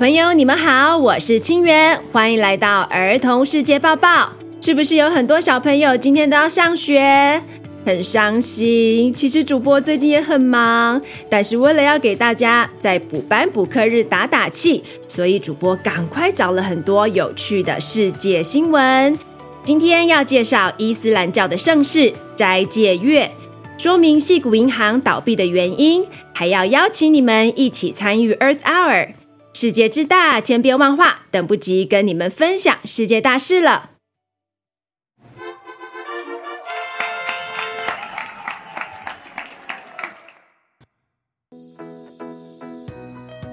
朋友，你们好，我是清源，欢迎来到儿童世界报报。是不是有很多小朋友今天都要上学，很伤心？其实主播最近也很忙，但是为了要给大家在补班补课日打打气，所以主播赶快找了很多有趣的世界新闻。今天要介绍伊斯兰教的盛事斋戒月，说明矽谷银行倒闭的原因，还要邀请你们一起参与 Earth Hour。世界之大，千变万化，等不及跟你们分享世界大事了。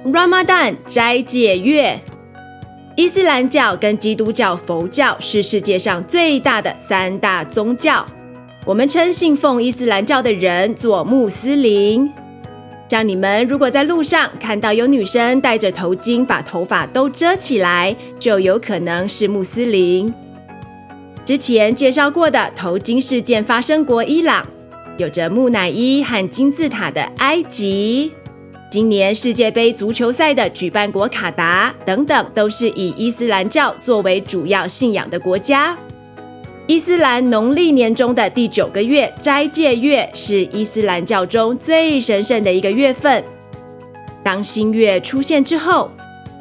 Ramadan 斋戒月，伊斯兰教跟基督教、佛教是世界上最大的三大宗教。我们称信奉伊斯兰教的人做穆斯林。像你们如果在路上看到有女生戴着头巾，把头发都遮起来，就有可能是穆斯林。之前介绍过的头巾事件发生国伊朗，有着木乃伊和金字塔的埃及，今年世界杯足球赛的举办国卡达等等，都是以伊斯兰教作为主要信仰的国家。伊斯兰农历年中的第九个月斋戒月是伊斯兰教中最神圣的一个月份。当新月出现之后，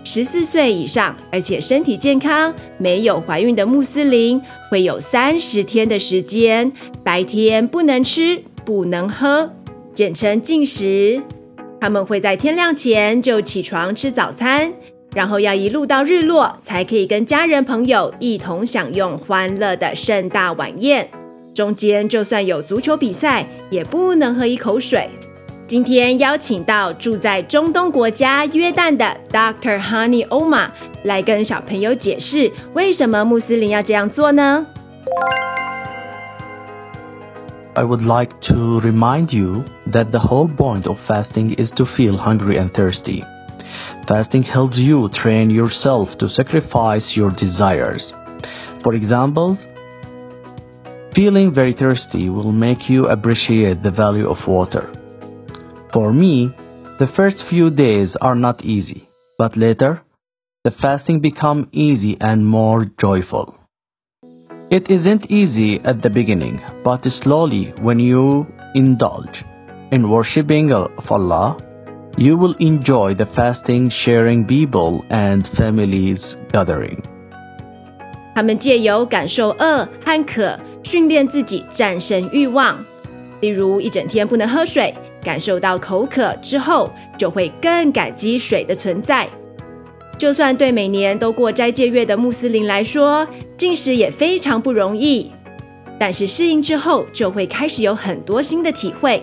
十四岁以上而且身体健康、没有怀孕的穆斯林会有三十天的时间，白天不能吃、不能喝，简称禁食。他们会在天亮前就起床吃早餐。然后要一路到日落，才可以跟家人朋友一同享用欢乐的盛大晚宴。中间就算有足球比赛，也不能喝一口水。今天邀请到住在中东国家约旦的 Dr. Honey Oma 来跟小朋友解释，为什么穆斯林要这样做呢？I would like to remind you that the whole point of fasting is to feel hungry and thirsty. Fasting helps you train yourself to sacrifice your desires. For example, feeling very thirsty will make you appreciate the value of water. For me, the first few days are not easy, but later, the fasting become easy and more joyful. It isn't easy at the beginning, but slowly when you indulge in worshipping of Allah, you will enjoy the fasting, sharing Bible and families gathering. 他们借由感受饿和渴，训练自己战胜欲望。例如，一整天不能喝水，感受到口渴之后，就会更感激水的存在。就算对每年都过斋戒月的穆斯林来说，禁食也非常不容易。但是适应之后，就会开始有很多新的体会。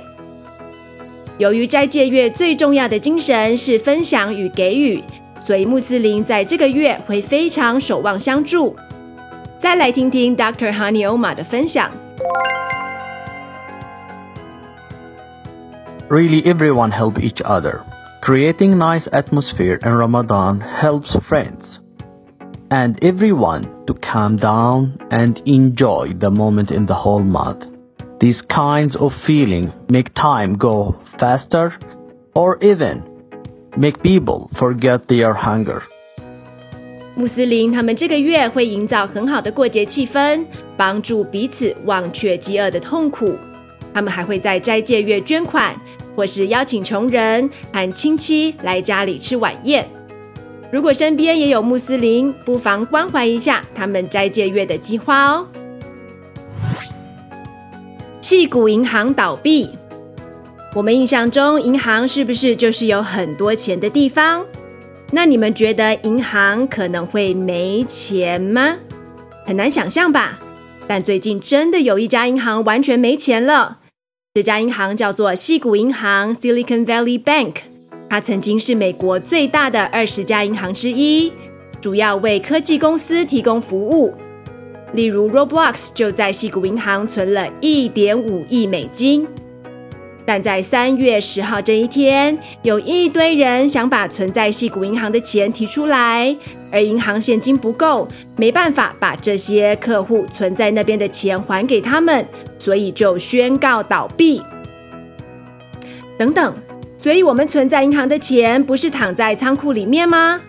由于斋戒月最重要的精神是分享与给予，所以穆斯林在这个月会非常守望相助。再来听听 Dr. Hani Omar 的分享。Really, everyone help each other. Creating nice atmosphere in Ramadan helps friends and everyone to calm down and enjoy the moment in the whole month. These kinds of feeling make time go faster or even make people forget their hunger. 穆斯林他们这个月会营造很好的过节气氛，帮助彼此忘却饥饿的痛苦。他们还会在斋戒月捐款，或是邀请穷人和亲戚来家里吃晚宴。如果身边也有穆斯林，不妨关怀一下他们斋戒月的计划哦。矽谷银行倒闭，我们印象中银行是不是就是有很多钱的地方？那你们觉得银行可能会没钱吗？很难想象吧？但最近真的有一家银行完全没钱了。这家银行叫做矽谷银行 （Silicon Valley Bank），它曾经是美国最大的二十家银行之一，主要为科技公司提供服务。例如，Roblox 就在矽谷银行存了一点五亿美金，但在三月十号这一天，有一堆人想把存在矽谷银行的钱提出来，而银行现金不够，没办法把这些客户存在那边的钱还给他们，所以就宣告倒闭。等等，所以我们存在银行的钱不是躺在仓库里面吗？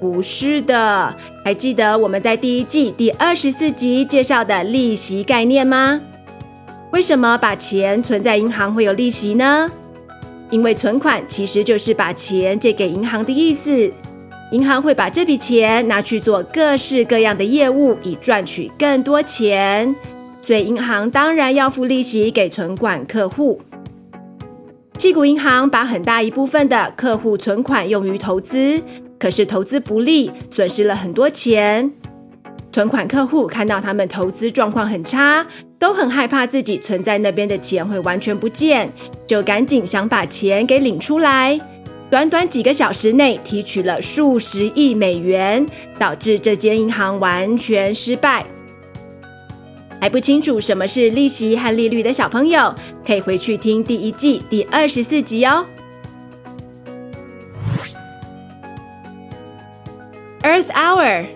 不是的，还记得我们在第一季第二十四集介绍的利息概念吗？为什么把钱存在银行会有利息呢？因为存款其实就是把钱借给银行的意思，银行会把这笔钱拿去做各式各样的业务，以赚取更多钱，所以银行当然要付利息给存款客户。矽谷银行把很大一部分的客户存款用于投资。可是投资不利，损失了很多钱。存款客户看到他们投资状况很差，都很害怕自己存在那边的钱会完全不见，就赶紧想把钱给领出来。短短几个小时内提取了数十亿美元，导致这间银行完全失败。还不清楚什么是利息和利率的小朋友，可以回去听第一季第二十四集哦。Earth Hour，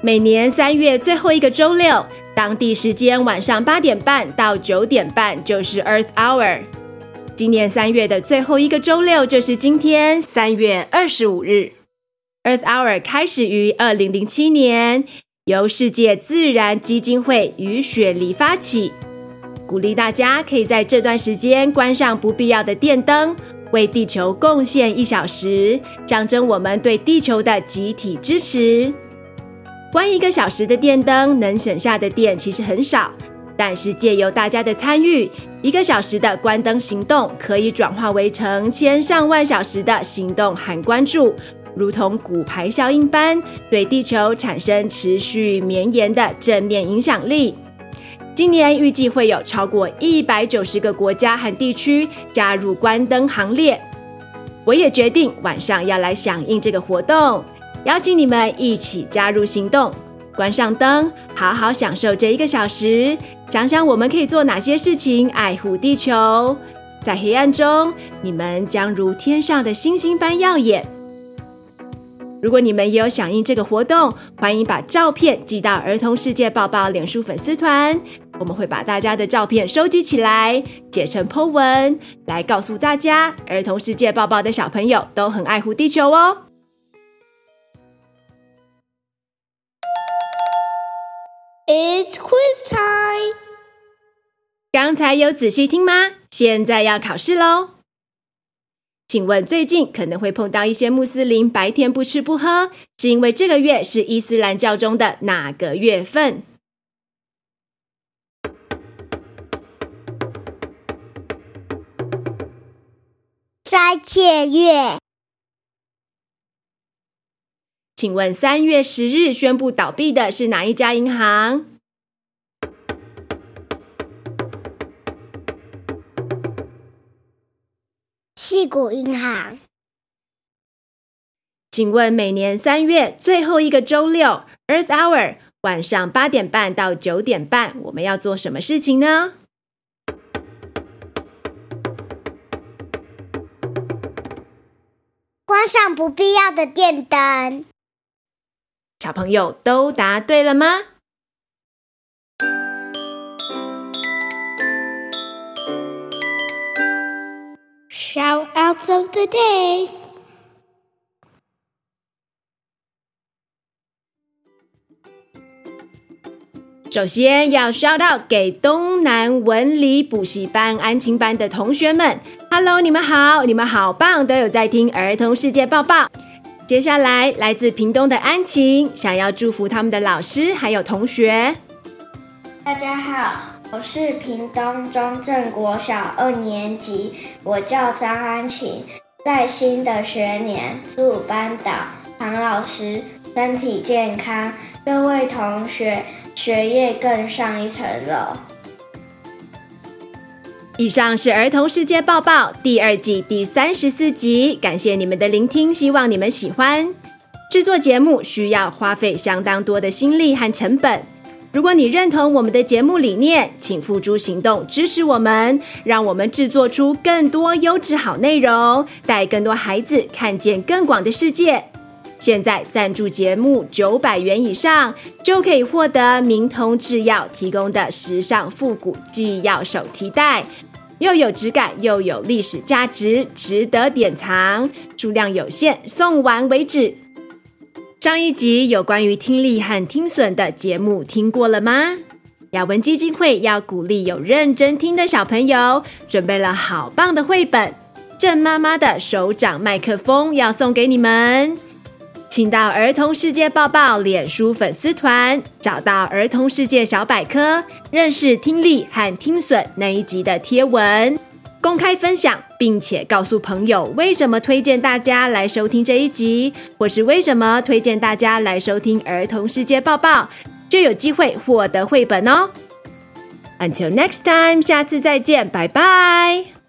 每年三月最后一个周六，当地时间晚上八点半到九点半就是 Earth Hour。今年三月的最后一个周六就是今天，三月二十五日。Earth Hour 开始于二零零七年，由世界自然基金会与雪梨发起，鼓励大家可以在这段时间关上不必要的电灯。为地球贡献一小时，象征我们对地球的集体支持。关一个小时的电灯，能省下的电其实很少，但是借由大家的参与，一个小时的关灯行动可以转化为成千上万小时的行动和关注，如同骨牌效应般，对地球产生持续绵延的正面影响力。今年预计会有超过一百九十个国家和地区加入关灯行列。我也决定晚上要来响应这个活动，邀请你们一起加入行动，关上灯，好好享受这一个小时。想想我们可以做哪些事情爱护地球，在黑暗中，你们将如天上的星星般耀眼。如果你们也有响应这个活动，欢迎把照片寄到儿童世界抱抱脸书粉丝团，我们会把大家的照片收集起来，写成 po 文，来告诉大家，儿童世界抱抱的小朋友都很爱护地球哦。It's quiz time！刚才有仔细听吗？现在要考试喽。请问最近可能会碰到一些穆斯林白天不吃不喝，是因为这个月是伊斯兰教中的哪个月份？斋戒月。请问三月十日宣布倒闭的是哪一家银行？矽谷银行。请问每年三月最后一个周六，Earth Hour 晚上八点半到九点半，我们要做什么事情呢？关上不必要的电灯。小朋友都答对了吗？Shoutouts of the day。首先要 shout out 给东南文理补习班安亲班的同学们，Hello，你们好，你们好棒，都有在听儿童世界报报。接下来来自屏东的安晴，想要祝福他们的老师还有同学。大家好。我是屏东中正国小二年级，我叫张安晴。在新的学年，祝班导唐老师身体健康，各位同学学业更上一层楼。以上是儿童世界报报第二季第三十四集，感谢你们的聆听，希望你们喜欢。制作节目需要花费相当多的心力和成本。如果你认同我们的节目理念，请付诸行动支持我们，让我们制作出更多优质好内容，带更多孩子看见更广的世界。现在赞助节目九百元以上，就可以获得明通制药提供的时尚复古纪要手提袋，又有质感又有历史价值，值得典藏。数量有限，送完为止。上一集有关于听力和听损的节目听过了吗？雅文基金会要鼓励有认真听的小朋友，准备了好棒的绘本。郑妈妈的手掌麦克风要送给你们，请到儿童世界报报脸书粉丝团，找到儿童世界小百科，认识听力和听损那一集的贴文。公开分享，并且告诉朋友为什么推荐大家来收听这一集，或是为什么推荐大家来收听儿童世界抱抱，就有机会获得绘本哦。Until next time，下次再见，拜拜。